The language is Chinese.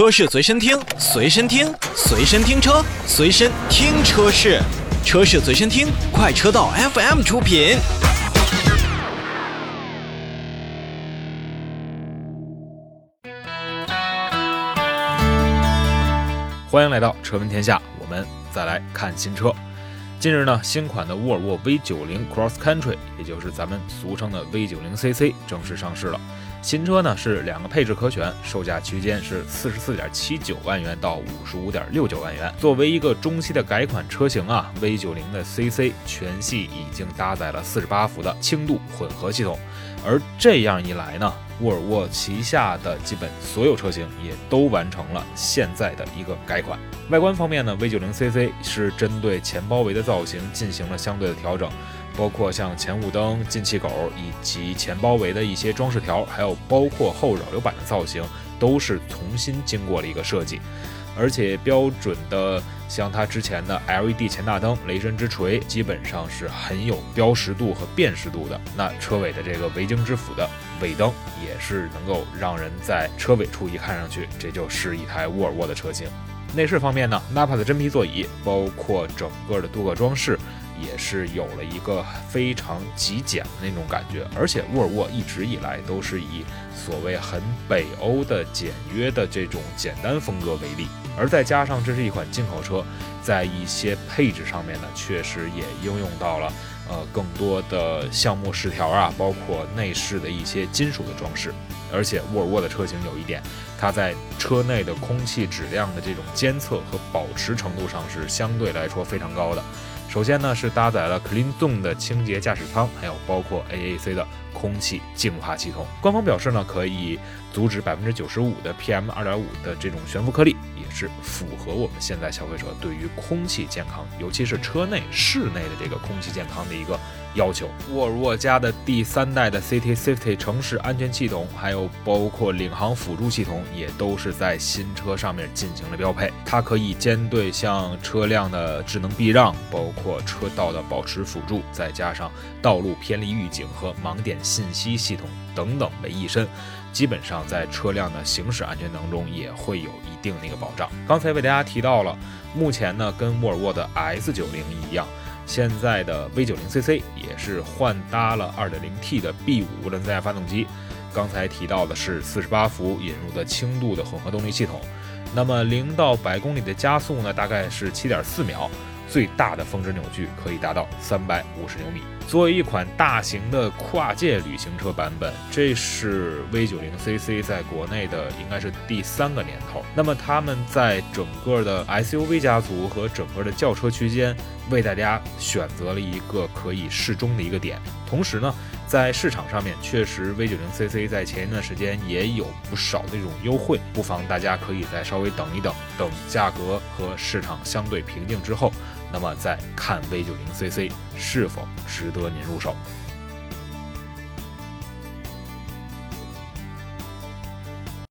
车市随身听，随身听，随身听车，随身听车市，车市随身听，快车道 FM 出品。欢迎来到车闻天下，我们再来看新车。近日呢，新款的沃尔沃 V90 Cross Country，也就是咱们俗称的 V90 CC 正式上市了。新车呢是两个配置可选，售价区间是四十四点七九万元到五十五点六九万元。作为一个中期的改款车型啊，V90 的 CC 全系已经搭载了四十八伏的轻度混合系统，而这样一来呢，沃尔沃旗下的基本所有车型也都完成了现在的一个改款。外观方面呢，V90 CC 是针对前包围的造型进行了相对的调整。包括像前雾灯、进气口以及前包围的一些装饰条，还有包括后扰流板的造型，都是重新经过了一个设计。而且标准的像它之前的 LED 前大灯、雷神之锤，基本上是很有标识度和辨识度的。那车尾的这个维京之斧的尾灯，也是能够让人在车尾处一看上去，这就是一台沃尔沃的车型。内饰方面呢，Napa 的真皮座椅，包括整个的镀铬装饰。也是有了一个非常极简的那种感觉，而且沃尔沃一直以来都是以所谓很北欧的简约的这种简单风格为例，而再加上这是一款进口车，在一些配置上面呢，确实也应用到了呃更多的橡木饰条啊，包括内饰的一些金属的装饰，而且沃尔沃的车型有一点，它在车内的空气质量的这种监测和保持程度上是相对来说非常高的。首先呢，是搭载了 CleanZone 的清洁驾驶舱，还有包括 AAC 的空气净化系统。官方表示呢，可以阻止百分之九十五的 PM 二点五的这种悬浮颗粒，也是符合我们现在消费者对于空气健康，尤其是车内室内的这个空气健康的一个。要求沃尔沃家的第三代的 City Safety 城市安全系统，还有包括领航辅助系统，也都是在新车上面进行了标配。它可以兼对像车辆的智能避让，包括车道的保持辅助，再加上道路偏离预警和盲点信息系统等等为一身，基本上在车辆的行驶安全当中也会有一定的一个保障。刚才为大家提到了，目前呢跟沃尔沃的 S90 一样。现在的 V90CC 也是换搭了 2.0T 的 B5 涡轮增压发动机，刚才提到的是48伏引入的轻度的混合动力系统，那么零到百公里的加速呢，大概是7.4秒。最大的峰值扭矩可以达到三百五十牛米。作为一款大型的跨界旅行车版本，这是 V90CC 在国内的应该是第三个年头。那么他们在整个的 SUV 家族和整个的轿车区间，为大家选择了一个可以适中的一个点。同时呢，在市场上面，确实 V 九零 CC 在前一段时间也有不少的这种优惠，不妨大家可以再稍微等一等，等价格和市场相对平静之后。那么再看 V 九零 CC 是否值得您入手。